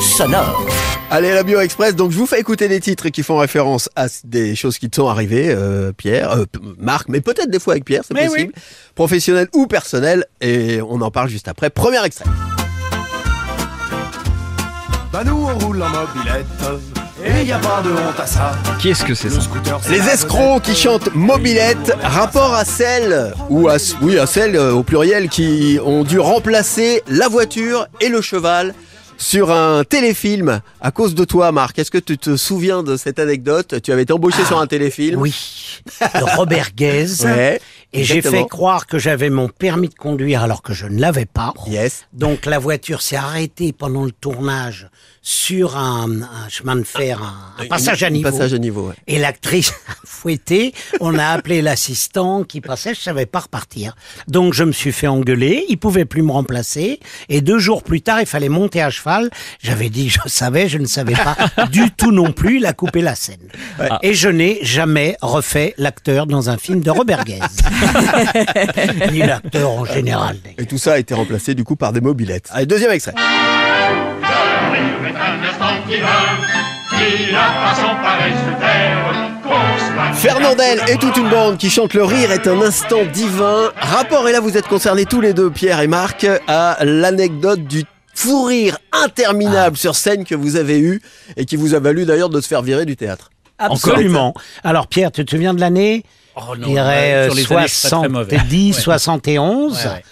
Sonore. Allez, la Bio Express. Donc, je vous fais écouter des titres qui font référence à des choses qui te sont arrivées, euh, Pierre, euh, Marc, mais peut-être des fois avec Pierre, c'est Mais possible. Professionnel ou personnel. Et on en parle juste après. Premier extrait. Bah nous on roule en mobilette Et y a pas de honte à ça Qu'est-ce que c'est ça scooter c'est Les escrocs qui chantent mobilette, rapport à celles, ou à, oui, à celles euh, au pluriel, qui ont dû remplacer la voiture et le cheval sur un téléfilm à cause de toi, Marc. Est-ce que tu te souviens de cette anecdote? Tu avais été embauché sur un téléfilm. Oui, de Robert Guez. Ouais, et j'ai fait croire que j'avais mon permis de conduire alors que je ne l'avais pas. Yes. Donc la voiture s'est arrêtée pendant le tournage sur un, un chemin de fer, un, un passage à Un niveau. Passage à niveau, ouais. Et l'actrice a fouetté, on a appelé l'assistant qui passait, je savais pas repartir. Donc je me suis fait engueuler, il pouvait plus me remplacer, et deux jours plus tard, il fallait monter à cheval. J'avais dit je savais, je ne savais pas du tout non plus, il a coupé la scène. Et je n'ai jamais refait l'acteur dans un film de Robert Guez. Ni l'acteur en général. Et tout ça a été remplacé du coup par des mobilettes. Allez, deuxième extrait. Fernandel et toute une bande qui chante le rire est un instant divin. Rapport, et là vous êtes concernés tous les deux, Pierre et Marc, à l'anecdote du fou rire interminable sur scène que vous avez eu et qui vous a valu d'ailleurs de se faire virer du théâtre. Absolument. Alors Pierre, tu te souviens de l'année? Oh Je dirais euh, sur les je serais très mauvais. 70, Ouais. 71. Ouais.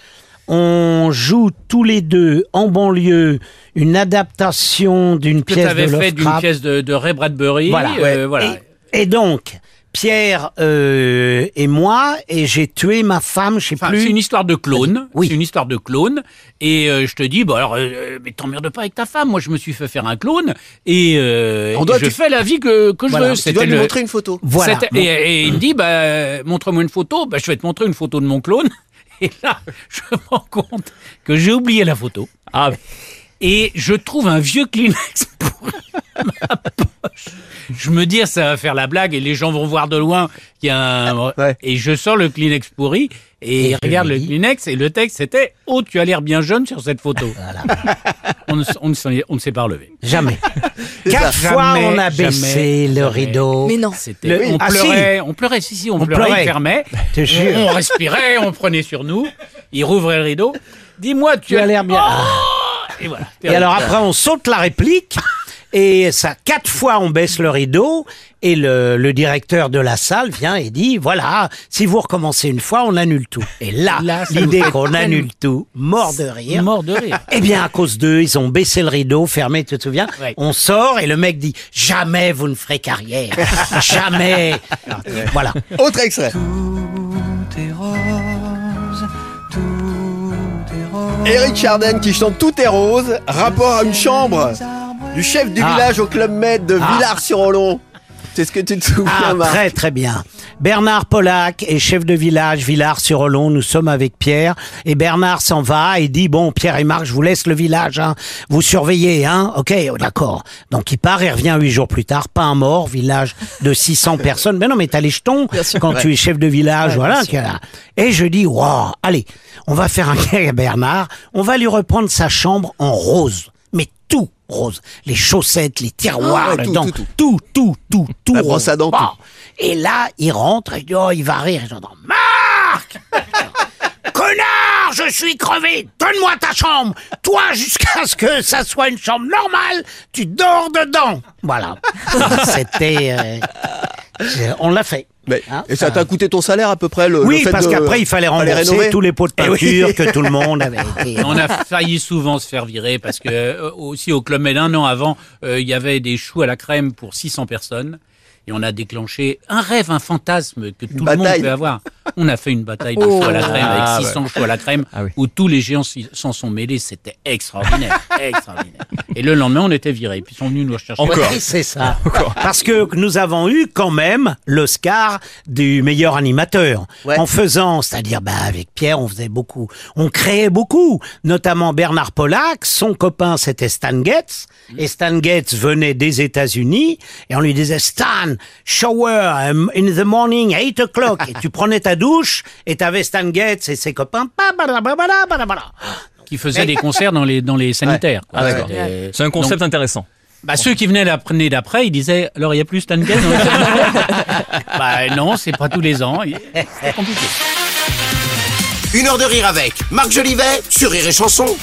On joue tous les deux en banlieue une adaptation d'une Que pièce tu avais de fait d'une Lovecraft. pièce de, de Ray Bradbury. Voilà. euh, voilà. Et, et donc, Pierre euh, et moi, et j'ai tué ma femme, je sais Enfin, plus. c'est une histoire de clone. Oui. C'est une histoire de clone. Et euh, je te dis, bon alors, euh, mais t'emmerdes pas avec ta femme. Moi, je me suis fait faire un clone et, euh, On doit- et je tu- fais la vie que, que je veux. tu dois lui le- montrer une photo. Voilà. Et, et il me dit, bah, montre-moi une photo. Bah, je vais te montrer une photo de mon clone. Et là, je me rends compte que j'ai oublié la photo. Ah, Et je trouve un vieux Kleenex pour ma poche. Je me dis, ça va faire la blague et les gens vont voir de loin qu'il y a un... Ouais. Et je sors le Kleenex pourri et, Et regarde le Kleenex et le texte c'était « Oh, tu as l'air bien jeune sur cette photo on, ne, s- on, ne on s'est pas relevé. jamais. Quatre fois, Jamais, on a baissé jamais, le rideau. Mais non. Le- on Ah, pleurait, on pleurait, si, si, on, On pleurait, pleurait. il fermait. Te On, jure. on respirait, on prenait sur nous, il rouvrait le rideau. Dis-moi, tu, Tu as l'air bien. Et voilà. Et alors après, on saute la réplique. Et ça, quatre fois, on baisse le rideau. Et le, le directeur de la salle vient et dit, voilà, si vous recommencez une fois, on annule tout. Et là, l'idée qu'on annule tout, mort de rire. mort de rire. Eh bien, à cause d'eux, ils ont baissé le rideau, fermé, tu te souviens Ouais. On sort et le mec dit, jamais vous ne ferez carrière. jamais. Voilà. Autre extrait. Eric Charden qui chante Tout est rose, rapport à une chambre du chef du Ah. village au Club Med de Villars-sur-Olon. C'est ce que tu te souviens, Ah, Marc très très bien. Bernard Polac est chef de village Villars-sur-Olon. Nous sommes avec Pierre et Bernard s'en va et dit bon Pierre et Marc, je vous laisse le village, hein. vous surveillez, hein. Ok, d'accord. Donc il part et revient huit jours plus tard, pas un mort, village de 600 personnes. Mais non, mais t'as les jetons quand tu es chef de village, voilà. Et je dis waouh, allez, on va faire un gag à Bernard, on va lui reprendre sa chambre en rose, rose, les chaussettes, les tiroirs, Ah ouais, tout, dent, tout, tout. tout, tout, tout. La brosse à dents, Bon. Et là, il rentre et oh, il va rire. Et j'entends, Marc! Connard, je suis crevé. Donne-moi ta chambre. Toi, jusqu'à ce que ça soit une chambre normale, tu dors dedans. Voilà. C'était, euh, on l'a fait. Mais- Hein, Et ça ça- t'a coûté ton salaire à peu près le, Oui, le fait parce de- qu'après, il fallait rembourser tous les pots de Eh oui. peinture que tout le monde avait été. On a failli souvent se faire virer parce que euh, aussi au Club Med un an avant, euh, il y avait des choux à la crème pour 600 personnes. Et on a déclenché un rêve, un fantasme que tout le monde peut avoir. On a fait une bataille de choux à la crème Ah, avec 600 choux à la crème Ah oui. où tous les géants s'y- s'en sont mêlés. C'était extraordinaire, extraordinaire. Et le lendemain, on était virés. Puis ils sont venus nous rechercher. Encore. Oui, c'est ça. Parce que nous avons eu quand même l'Oscar du meilleur animateur. Ouais. En faisant, c'est-à-dire bah, avec Pierre, on faisait beaucoup. On créait beaucoup. Notamment Bernard Pollack, son copain c'était Stan Getz. Et Stan Getz venait des États-Unis et on lui disait Stan, shower um, in the morning, 8 o'clock. Et tu prenais ta douche et t'avais Stan Getz et ses copains. qui faisaient des concerts dans les, dans les sanitaires. Ah, C'est un concept intéressant. Bah, ceux qui venaient l'année d'après, ils disaient alors il y a plus Stan Getz dans les sanitaires Bah non, c'est pas tous les ans. C'est compliqué. Une heure de rire avec Marc Jolivet sur Rire et Chanson.